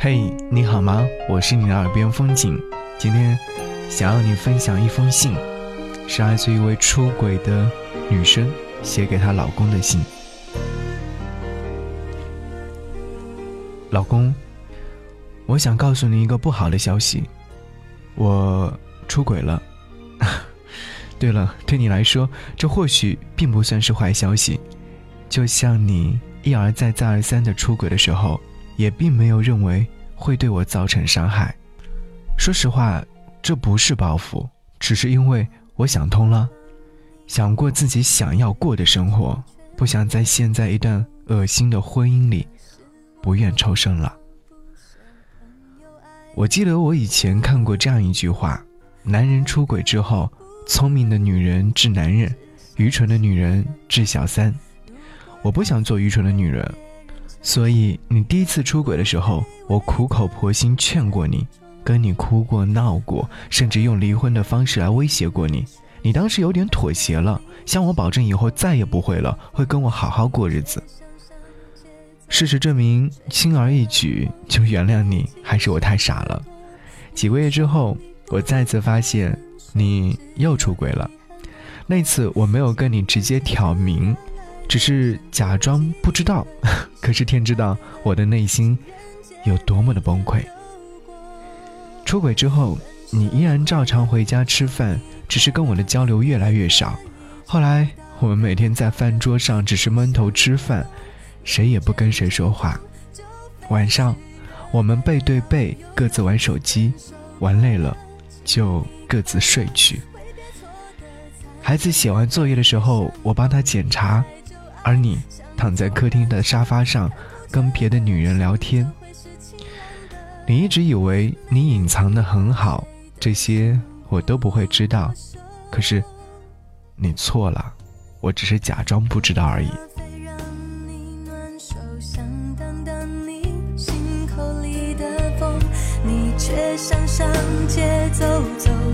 嘿，你好吗？我是你的耳边风景。今天想要你分享一封信，是来自一位出轨的女生写给她老公的信。老公，我想告诉你一个不好的消息，我出轨了。对了，对你来说，这或许并不算是坏消息，就像你一而再、再而三的出轨的时候。也并没有认为会对我造成伤害。说实话，这不是报复，只是因为我想通了，想过自己想要过的生活，不想在现在一段恶心的婚姻里，不愿抽身了。我记得我以前看过这样一句话：男人出轨之后，聪明的女人治男人，愚蠢的女人治小三。我不想做愚蠢的女人。所以，你第一次出轨的时候，我苦口婆心劝过你，跟你哭过、闹过，甚至用离婚的方式来威胁过你。你当时有点妥协了，向我保证以后再也不会了，会跟我好好过日子。事实证明，轻而易举就原谅你，还是我太傻了。几个月之后，我再次发现你又出轨了。那次我没有跟你直接挑明。只是假装不知道，可是天知道我的内心有多么的崩溃。出轨之后，你依然照常回家吃饭，只是跟我的交流越来越少。后来我们每天在饭桌上只是闷头吃饭，谁也不跟谁说话。晚上，我们背对背各自玩手机，玩累了就各自睡去。孩子写完作业的时候，我帮他检查。而你躺在客厅的沙发上，跟别的女人聊天。你一直以为你隐藏的很好，这些我都不会知道。可是，你错了，我只是假装不知道而已。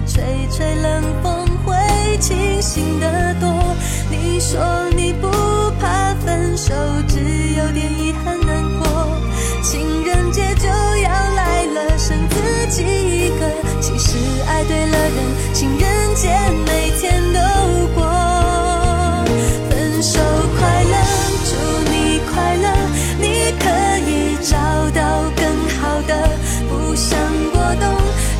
吹吹冷风，见每天都过分手快乐祝你快乐你可以找到更好的不想过冬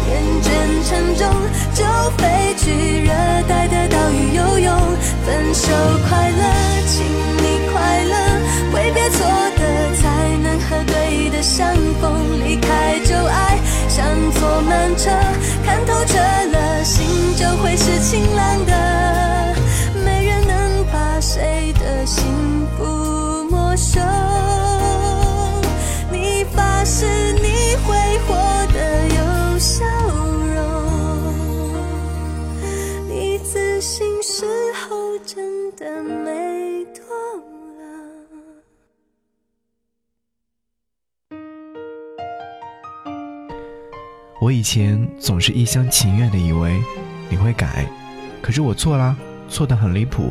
厌倦沉重就飞去热带的岛屿游泳分手的美多我以前总是一厢情愿的以为你会改，可是我错啦，错的很离谱。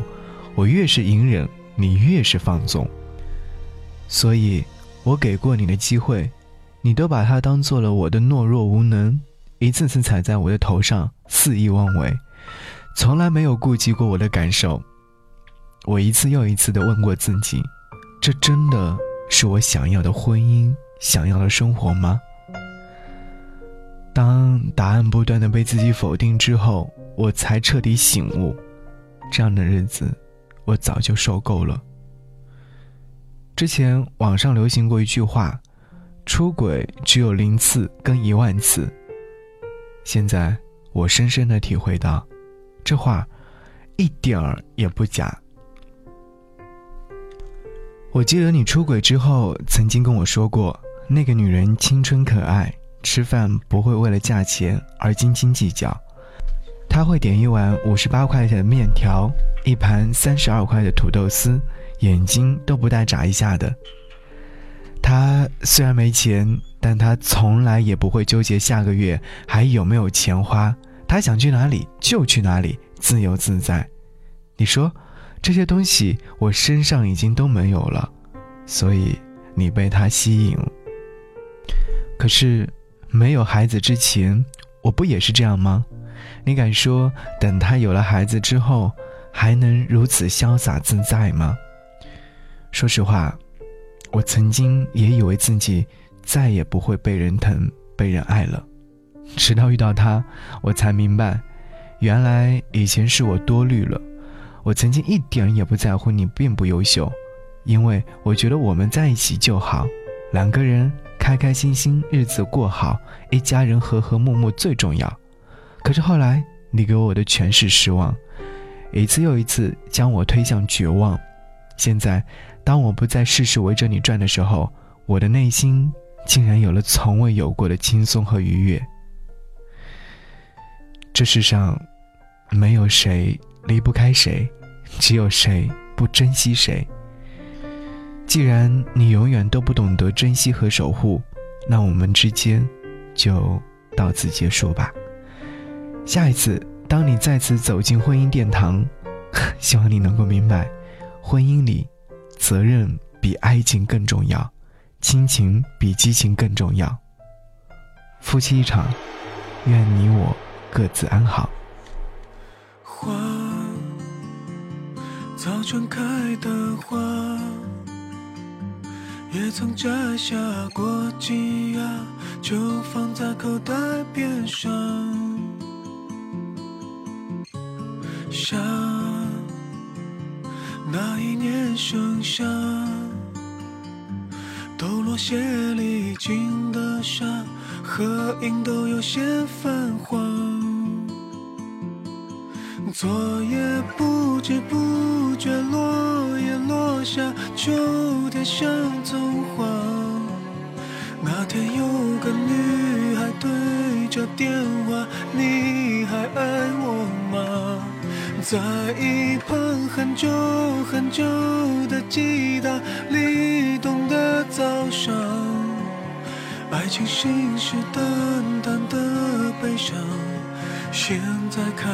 我越是隐忍，你越是放纵。所以，我给过你的机会，你都把它当做了我的懦弱无能，一次次踩在我的头上，肆意妄为，从来没有顾及过我的感受。我一次又一次的问过自己：这真的是我想要的婚姻，想要的生活吗？当答案不断的被自己否定之后，我才彻底醒悟，这样的日子，我早就受够了。之前网上流行过一句话：“出轨只有零次跟一万次。”现在我深深的体会到，这话一点儿也不假。我记得你出轨之后曾经跟我说过，那个女人青春可爱。吃饭不会为了价钱而斤斤计较，他会点一碗五十八块钱的面条，一盘三十二块的土豆丝，眼睛都不带眨一下的。他虽然没钱，但他从来也不会纠结下个月还有没有钱花，他想去哪里就去哪里，自由自在。你说这些东西我身上已经都没有了，所以你被他吸引。可是没有孩子之前，我不也是这样吗？你敢说等他有了孩子之后，还能如此潇洒自在吗？说实话，我曾经也以为自己再也不会被人疼、被人爱了，直到遇到他，我才明白，原来以前是我多虑了。我曾经一点也不在乎你并不优秀，因为我觉得我们在一起就好，两个人开开心心日子过好，一家人和和睦睦最重要。可是后来你给我的全是失望，一次又一次将我推向绝望。现在，当我不再事事围着你转的时候，我的内心竟然有了从未有过的轻松和愉悦。这世上，没有谁。离不开谁，只有谁不珍惜谁。既然你永远都不懂得珍惜和守护，那我们之间就到此结束吧。下一次，当你再次走进婚姻殿堂，希望你能够明白，婚姻里，责任比爱情更重要，亲情比激情更重要。夫妻一场，愿你我各自安好。早春开的花，也曾摘下过几芽，就放在口袋边上。夏，那一年盛夏，抖落鞋里进的沙，合影都有些泛黄。昨夜不不知不觉，落叶落下，秋天像棕黄。那天有个女孩对着电话，你还爱我吗？在一旁很久很久的吉他里冬的早上，爱情信誓旦旦的悲伤。现在开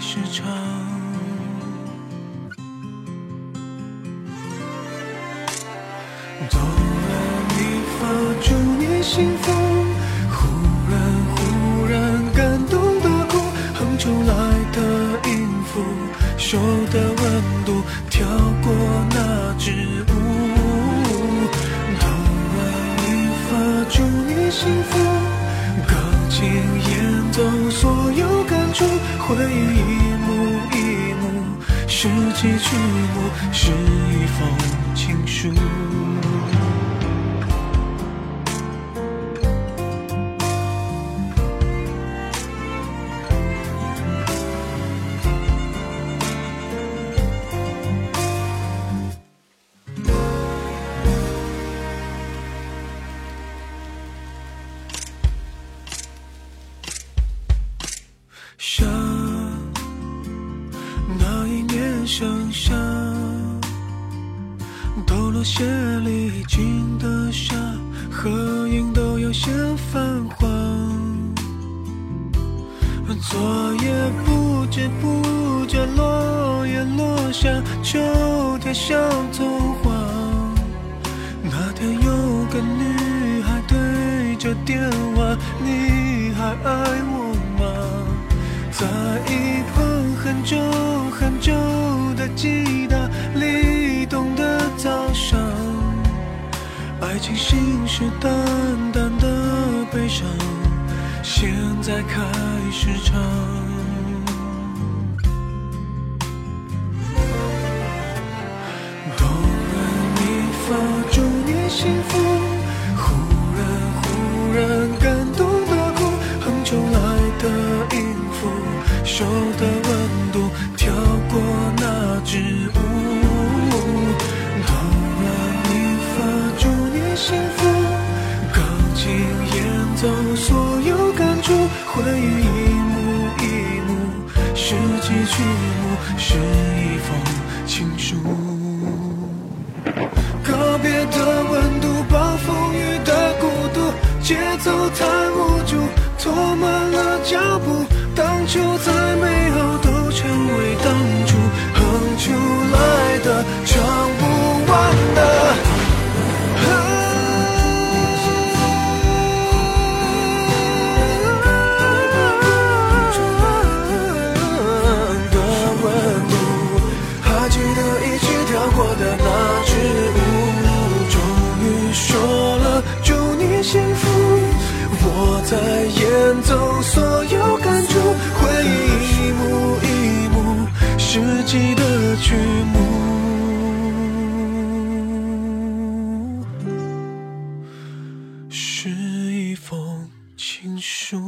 始唱，哆来咪发，祝你幸福。忽然忽然感动的哭，哼出来的音符，手的温度跳过那支舞。哆来咪发，祝你幸福。钢琴演奏所有感触。回忆，是几曲目，是一封情书。鞋里进的沙，合影都有些泛黄。昨夜不知不觉，落叶落下，秋天像童话。那天有个女孩对着电话，你还爱我吗？在一旁很久很久。吉他立爱情信誓旦旦的悲伤，现在开始唱。哆来咪发，祝你幸福。拾起曲目，是一封情书。告别的温度，暴风雨的孤独，节奏太无助，拖慢了脚步。当初幸福，我在演奏所有感触，回忆一幕一幕，世纪的剧目。是一封情书。